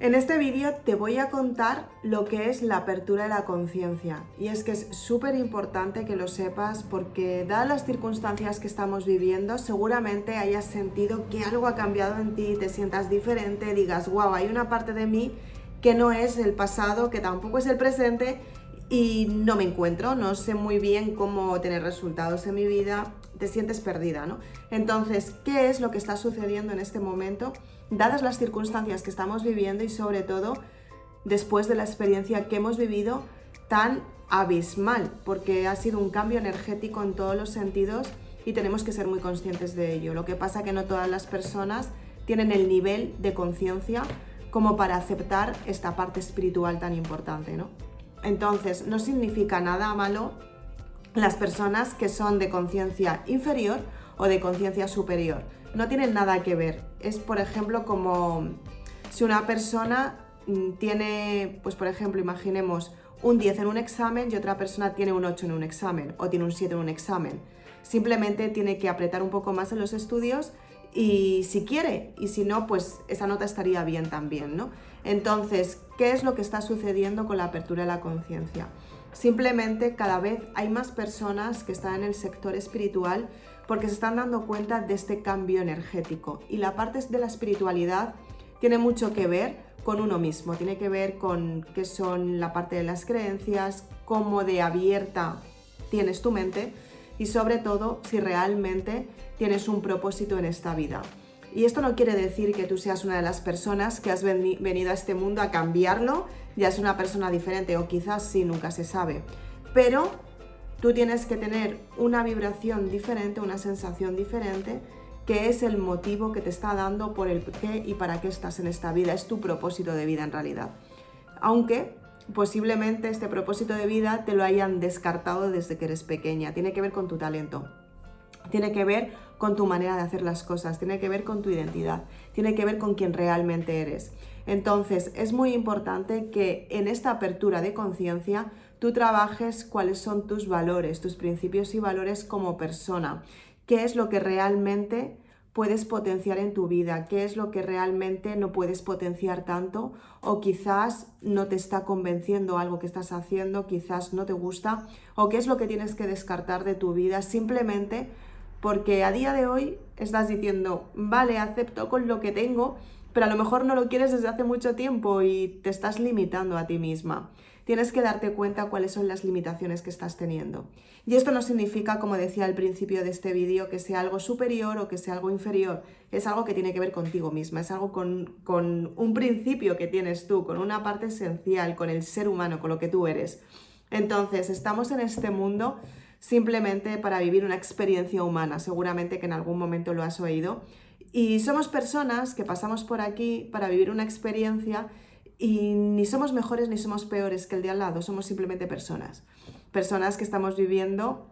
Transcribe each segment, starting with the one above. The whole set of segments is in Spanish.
En este vídeo te voy a contar lo que es la apertura de la conciencia. Y es que es súper importante que lo sepas porque dadas las circunstancias que estamos viviendo seguramente hayas sentido que algo ha cambiado en ti, te sientas diferente, digas, wow, hay una parte de mí que no es el pasado, que tampoco es el presente y no me encuentro, no sé muy bien cómo tener resultados en mi vida, te sientes perdida, ¿no? Entonces, ¿qué es lo que está sucediendo en este momento? dadas las circunstancias que estamos viviendo y sobre todo después de la experiencia que hemos vivido tan abismal, porque ha sido un cambio energético en todos los sentidos y tenemos que ser muy conscientes de ello. Lo que pasa que no todas las personas tienen el nivel de conciencia como para aceptar esta parte espiritual tan importante, ¿no? Entonces, no significa nada malo las personas que son de conciencia inferior o de conciencia superior no tienen nada que ver. Es, por ejemplo, como si una persona mm, tiene, pues por ejemplo, imaginemos un 10 en un examen y otra persona tiene un 8 en un examen o tiene un 7 en un examen. Simplemente tiene que apretar un poco más en los estudios y si quiere, y si no, pues esa nota estaría bien también, ¿no? Entonces, ¿qué es lo que está sucediendo con la apertura de la conciencia? Simplemente cada vez hay más personas que están en el sector espiritual porque se están dando cuenta de este cambio energético. Y la parte de la espiritualidad tiene mucho que ver con uno mismo, tiene que ver con qué son la parte de las creencias, cómo de abierta tienes tu mente y sobre todo si realmente tienes un propósito en esta vida. Y esto no quiere decir que tú seas una de las personas que has venido a este mundo a cambiarlo, ya es una persona diferente o quizás sí, nunca se sabe. Pero Tú tienes que tener una vibración diferente, una sensación diferente, que es el motivo que te está dando por el qué y para qué estás en esta vida. Es tu propósito de vida en realidad. Aunque posiblemente este propósito de vida te lo hayan descartado desde que eres pequeña. Tiene que ver con tu talento. Tiene que ver con tu manera de hacer las cosas, tiene que ver con tu identidad, tiene que ver con quién realmente eres. Entonces, es muy importante que en esta apertura de conciencia tú trabajes cuáles son tus valores, tus principios y valores como persona, qué es lo que realmente puedes potenciar en tu vida, qué es lo que realmente no puedes potenciar tanto o quizás no te está convenciendo algo que estás haciendo, quizás no te gusta o qué es lo que tienes que descartar de tu vida simplemente porque a día de hoy estás diciendo, vale, acepto con lo que tengo, pero a lo mejor no lo quieres desde hace mucho tiempo y te estás limitando a ti misma tienes que darte cuenta cuáles son las limitaciones que estás teniendo. Y esto no significa, como decía al principio de este vídeo, que sea algo superior o que sea algo inferior. Es algo que tiene que ver contigo misma, es algo con, con un principio que tienes tú, con una parte esencial, con el ser humano, con lo que tú eres. Entonces, estamos en este mundo simplemente para vivir una experiencia humana, seguramente que en algún momento lo has oído. Y somos personas que pasamos por aquí para vivir una experiencia y ni somos mejores ni somos peores que el de al lado, somos simplemente personas. Personas que estamos viviendo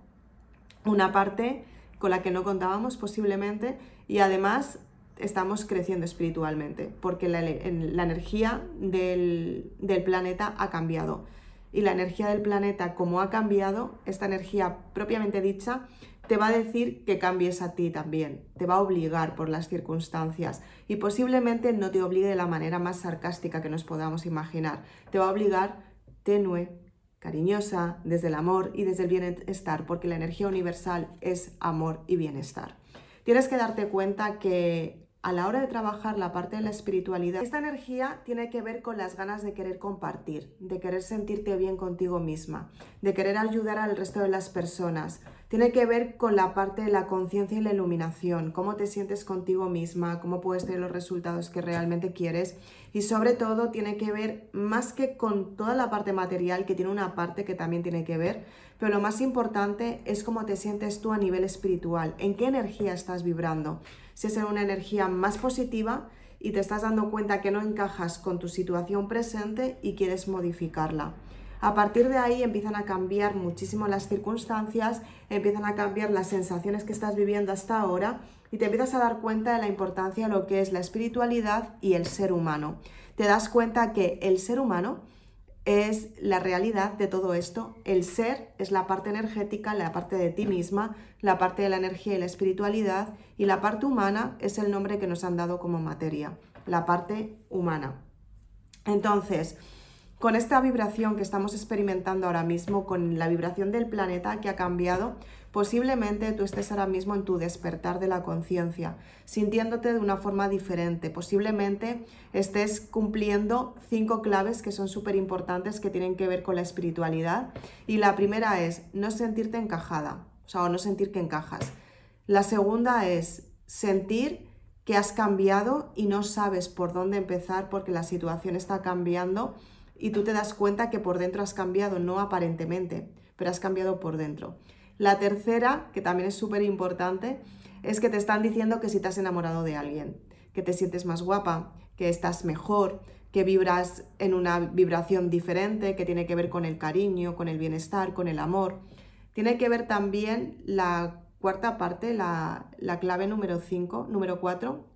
una parte con la que no contábamos posiblemente y además estamos creciendo espiritualmente porque la, energía del, del planeta ha cambiado. Y la energía del planeta, como ha cambiado, esta energía propiamente dicha, te va a decir que cambies a ti también, te va a obligar por las circunstancias y posiblemente no te obligue de la manera más sarcástica que nos podamos imaginar, te va a obligar tenue, cariñosa, desde el amor y desde el bienestar, porque la energía universal es amor y bienestar. Tienes que darte cuenta que a la hora de trabajar la parte de la espiritualidad, esta energía tiene que ver con las ganas de querer compartir, de querer sentirte bien contigo misma, de querer ayudar al resto de las personas. Tiene que ver con la parte de la conciencia y la iluminación, cómo te sientes contigo misma, cómo puedes tener los resultados que realmente quieres. Y sobre todo tiene que ver más que con toda la parte material, que tiene una parte que también tiene que ver, pero lo más importante es cómo te sientes tú a nivel espiritual, en qué energía estás vibrando si es en una energía más positiva y te estás dando cuenta que no encajas con tu situación presente y quieres modificarla. A partir de ahí empiezan a cambiar muchísimo las circunstancias, empiezan a cambiar las sensaciones que estás viviendo hasta ahora y te empiezas a dar cuenta de la importancia de lo que es la espiritualidad y el ser humano. Te das cuenta que el ser humano es la realidad de todo esto. El ser es la parte energética, la parte de ti misma, la parte de la energía y la espiritualidad, y la parte humana es el nombre que nos han dado como materia, la parte humana. Entonces, con esta vibración que estamos experimentando ahora mismo, con la vibración del planeta que ha cambiado, posiblemente tú estés ahora mismo en tu despertar de la conciencia, sintiéndote de una forma diferente. Posiblemente estés cumpliendo cinco claves que son súper importantes que tienen que ver con la espiritualidad. Y la primera es no sentirte encajada, o sea, o no sentir que encajas. La segunda es sentir que has cambiado y no sabes por dónde empezar porque la situación está cambiando y tú te das cuenta que por dentro has cambiado, no aparentemente, pero has cambiado por dentro. La tercera, que también es súper importante, es que te están diciendo que si te has enamorado de alguien, que te sientes más guapa, que estás mejor, que vibras en una vibración diferente, que tiene que ver con el cariño, con el bienestar, con el amor. Tiene que ver también la cuarta parte, la, la clave número 5, número 4,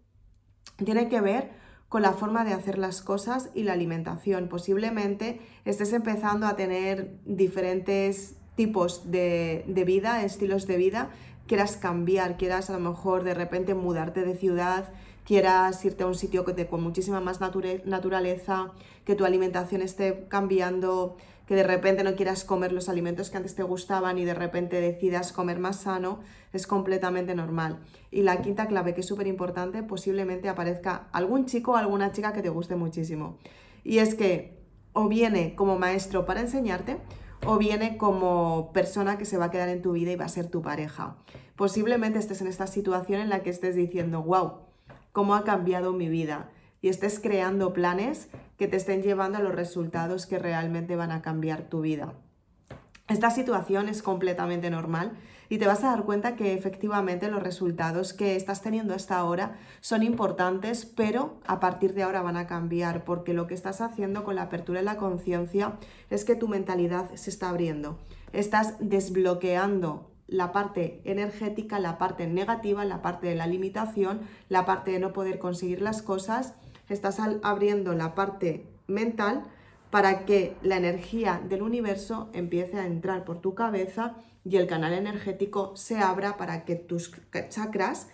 tiene que ver con la forma de hacer las cosas y la alimentación. Posiblemente estés empezando a tener diferentes tipos de, vida, estilos de vida, quieras cambiar, quieras a lo mejor de repente mudarte de ciudad, quieras irte a un sitio con muchísima más naturaleza, que tu alimentación esté cambiando, que de repente no quieras comer los alimentos que antes te gustaban y de repente decidas comer más sano, es completamente normal. Y la quinta clave, que es súper importante, posiblemente aparezca algún chico o alguna chica que te guste muchísimo. Y es que o viene como maestro para enseñarte, o viene como persona que se va a quedar en tu vida y va a ser tu pareja. Posiblemente estés en esta situación en la que estés diciendo, wow, ¿cómo ha cambiado mi vida? y estés creando planes que te estén llevando a los resultados que realmente van a cambiar tu vida. Esta situación es completamente normal y te vas a dar cuenta que efectivamente los resultados que estás teniendo hasta ahora son importantes, pero a partir de ahora van a cambiar porque lo que estás haciendo con la apertura de la conciencia es que tu mentalidad se está abriendo. Estás desbloqueando la parte energética, la parte negativa, la parte de la limitación, la parte de no poder conseguir las cosas estás abriendo la parte mental para que la energía del universo empiece a entrar por tu cabeza y el canal energético se abra para que tus chakras,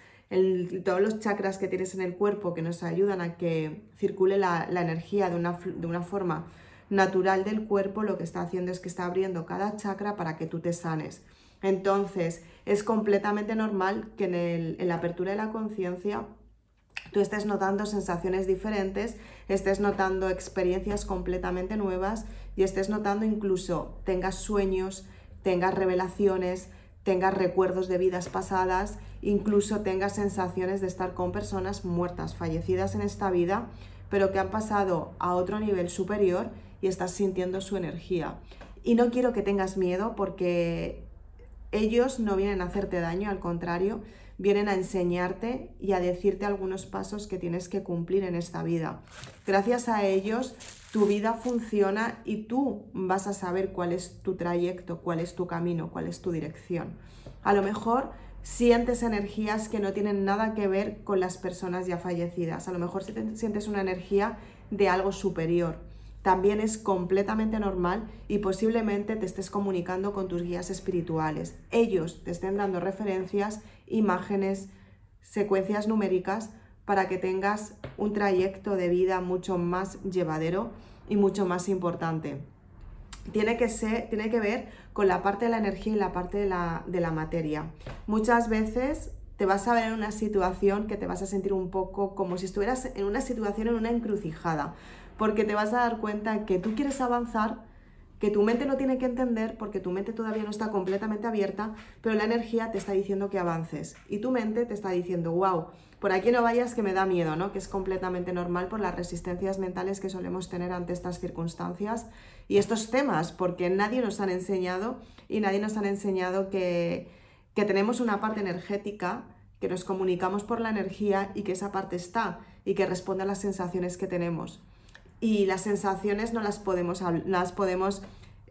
todos los chakras que tienes en el cuerpo que nos ayudan a que circule la, energía de una, de una, forma natural del cuerpo, lo que está haciendo es que está abriendo cada chakra para que tú te sanes. Entonces, es completamente normal que en, en la apertura de la conciencia tú estés notando sensaciones diferentes, estés notando experiencias completamente nuevas y estés notando incluso tengas sueños, tengas revelaciones, tengas recuerdos de vidas pasadas, incluso tengas sensaciones de estar con personas muertas, fallecidas en esta vida, pero que han pasado a otro nivel superior y estás sintiendo su energía. Y no quiero que tengas miedo porque ellos no vienen a hacerte daño, al contrario, vienen a enseñarte y a decirte algunos pasos que tienes que cumplir en esta vida. Gracias a ellos tu vida funciona y tú vas a saber cuál es tu trayecto, cuál es tu camino, cuál es tu dirección. A lo mejor sientes energías que no tienen nada que ver con las personas ya fallecidas. A lo mejor sientes una energía de algo superior también es completamente normal y posiblemente te estés comunicando con tus guías espirituales. Ellos te estén dando referencias, imágenes, secuencias numéricas para que tengas un trayecto de vida mucho más llevadero y mucho más importante. Tiene que, ser, tiene que ver con la parte de la energía y la parte de la, de la materia. Muchas veces te vas a ver en una situación que te vas a sentir un poco como si estuvieras en una situación, en una encrucijada porque te vas a dar cuenta que tú quieres avanzar, que tu mente no tiene que entender porque tu mente todavía no está completamente abierta, pero la energía te está diciendo que avances y tu mente te está diciendo, wow, por aquí no vayas que me da miedo, ¿no? Que es completamente normal por las resistencias mentales que solemos tener ante estas circunstancias y estos temas, porque nadie nos han enseñado y nadie nos han enseñado que, que tenemos una parte energética, que nos comunicamos por la energía y que esa parte está y que responde a las sensaciones que tenemos y las sensaciones no las podemos, las podemos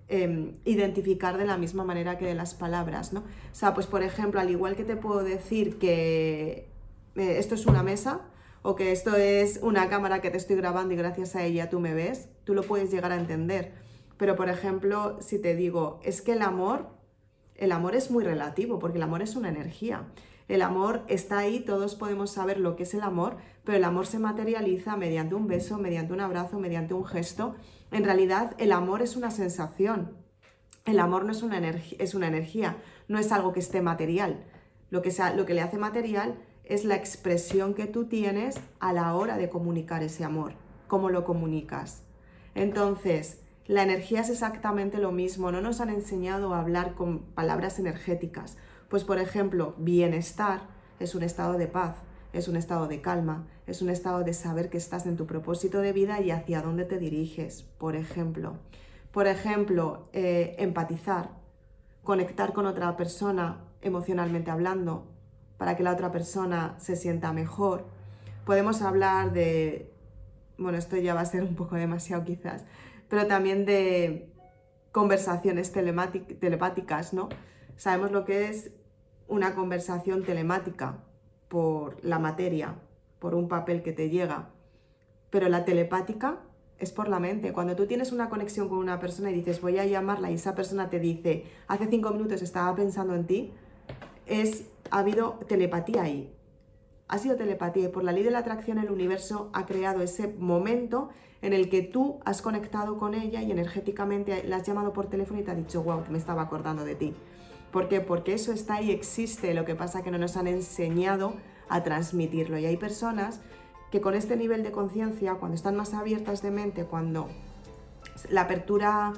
em, identificar de la misma manera que de las palabras, ¿no? O sea, pues por ejemplo, al igual que te puedo decir que eh, esto es una mesa o que esto es una cámara que te estoy grabando y gracias a ella tú me ves, tú lo puedes llegar a entender. Pero por ejemplo, si te digo, es que el amor, el amor es muy relativo porque el amor es una energía. El amor está ahí, todos podemos saber lo que es el amor, pero el amor se materializa mediante un beso, mediante un abrazo, mediante un gesto. En realidad, el amor es una sensación. El amor no es una, es una energía, no es algo que esté material. Lo que, lo que le hace material es la expresión que tú tienes a la hora de comunicar ese amor, cómo lo comunicas. Entonces, la energía es exactamente lo mismo, no nos han enseñado a hablar con palabras energéticas. Pues por ejemplo, bienestar es un estado de paz, es un estado de calma, es un estado de saber que estás en tu propósito de vida y hacia dónde te diriges, por ejemplo. Por ejemplo, eh, empatizar, conectar con otra persona emocionalmente hablando, para que la otra persona se sienta mejor. Podemos hablar de, bueno, esto ya va a ser un poco demasiado quizás, pero también de conversaciones telepáticas, ¿no? Sabemos lo que es una conversación telemática por la materia, por un papel que te llega, pero la telepática es por la mente. Cuando tú tienes una conexión con una persona y dices voy a llamarla y esa persona te dice hace cinco minutos estaba pensando en ti, es, ha habido telepatía ahí. Ha sido telepatía y por la ley de la atracción el universo ha creado ese momento en el que tú has conectado con ella y energéticamente la has llamado por teléfono y te ha dicho, wow, me estaba acordando de ti. ¿Por qué? Porque eso está ahí, existe, lo que pasa que no nos han enseñado a transmitirlo. Y hay personas que con este nivel de conciencia, cuando están más abiertas de mente, cuando la apertura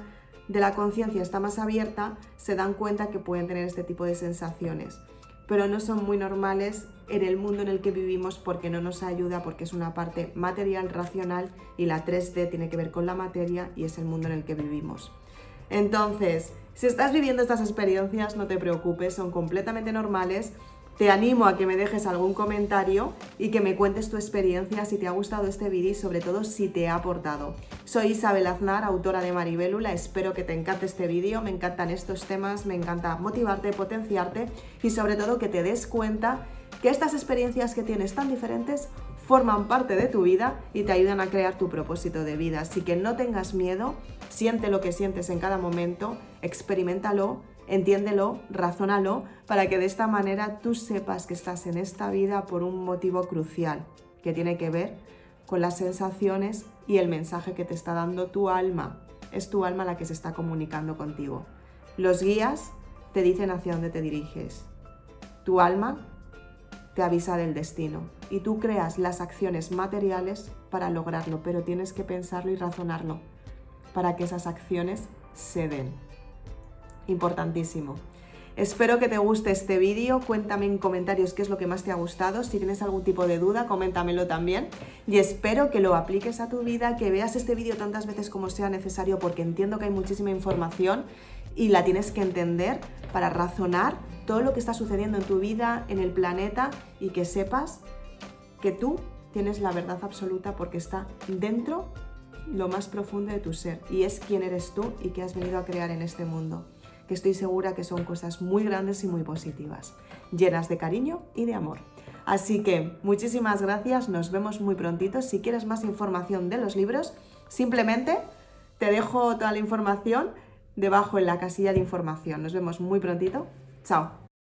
de la conciencia está más abierta, se dan cuenta que pueden tener este tipo de sensaciones. Pero no son muy normales en el mundo en el que vivimos porque no nos ayuda, porque es una parte material, racional y la 3D tiene que ver con la materia y es el mundo en el que vivimos. Entonces, si estás viviendo estas experiencias, no te preocupes, son completamente normales te animo a que me dejes algún comentario y que me cuentes tu experiencia si te ha gustado este vídeo y sobre todo si te ha aportado. Soy Isabel Aznar, autora de Maribélula, espero que te encante este vídeo, me encantan estos temas, me encanta motivarte, potenciarte y sobre todo que te des cuenta que estas experiencias que tienes tan diferentes forman parte de tu vida y te ayudan a crear tu propósito de vida. Así que no tengas miedo, siente lo que sientes en cada momento, experimentalo entiéndelo, razónalo, para que de esta manera tú sepas que estás en esta vida por un motivo crucial, que tiene que ver con las sensaciones y el mensaje que te está dando tu alma. Es tu alma la que se está comunicando contigo. Los guías te dicen hacia dónde te diriges. Tu alma te avisa del destino y tú creas las acciones materiales para lograrlo, pero tienes que pensarlo y razonarlo para que esas acciones se den. Importantísimo. Espero que te guste este vídeo, cuéntame en comentarios qué es lo que más te ha gustado, si tienes algún tipo de duda, coméntamelo también. Y espero que lo apliques a tu vida, que veas este vídeo tantas veces como sea necesario porque entiendo que hay muchísima información y la tienes que entender para razonar todo lo que está sucediendo en tu vida, en el planeta y que sepas que tú tienes la verdad absoluta porque está dentro lo más profundo de tu ser y es quién eres tú y qué has venido a crear en este mundo que estoy segura que son cosas muy grandes y muy positivas, llenas de cariño y de amor. Así que muchísimas gracias, nos vemos muy prontito. Si quieres más información de los libros, simplemente te dejo toda la información debajo en la casilla de información. Nos vemos muy prontito. Chao.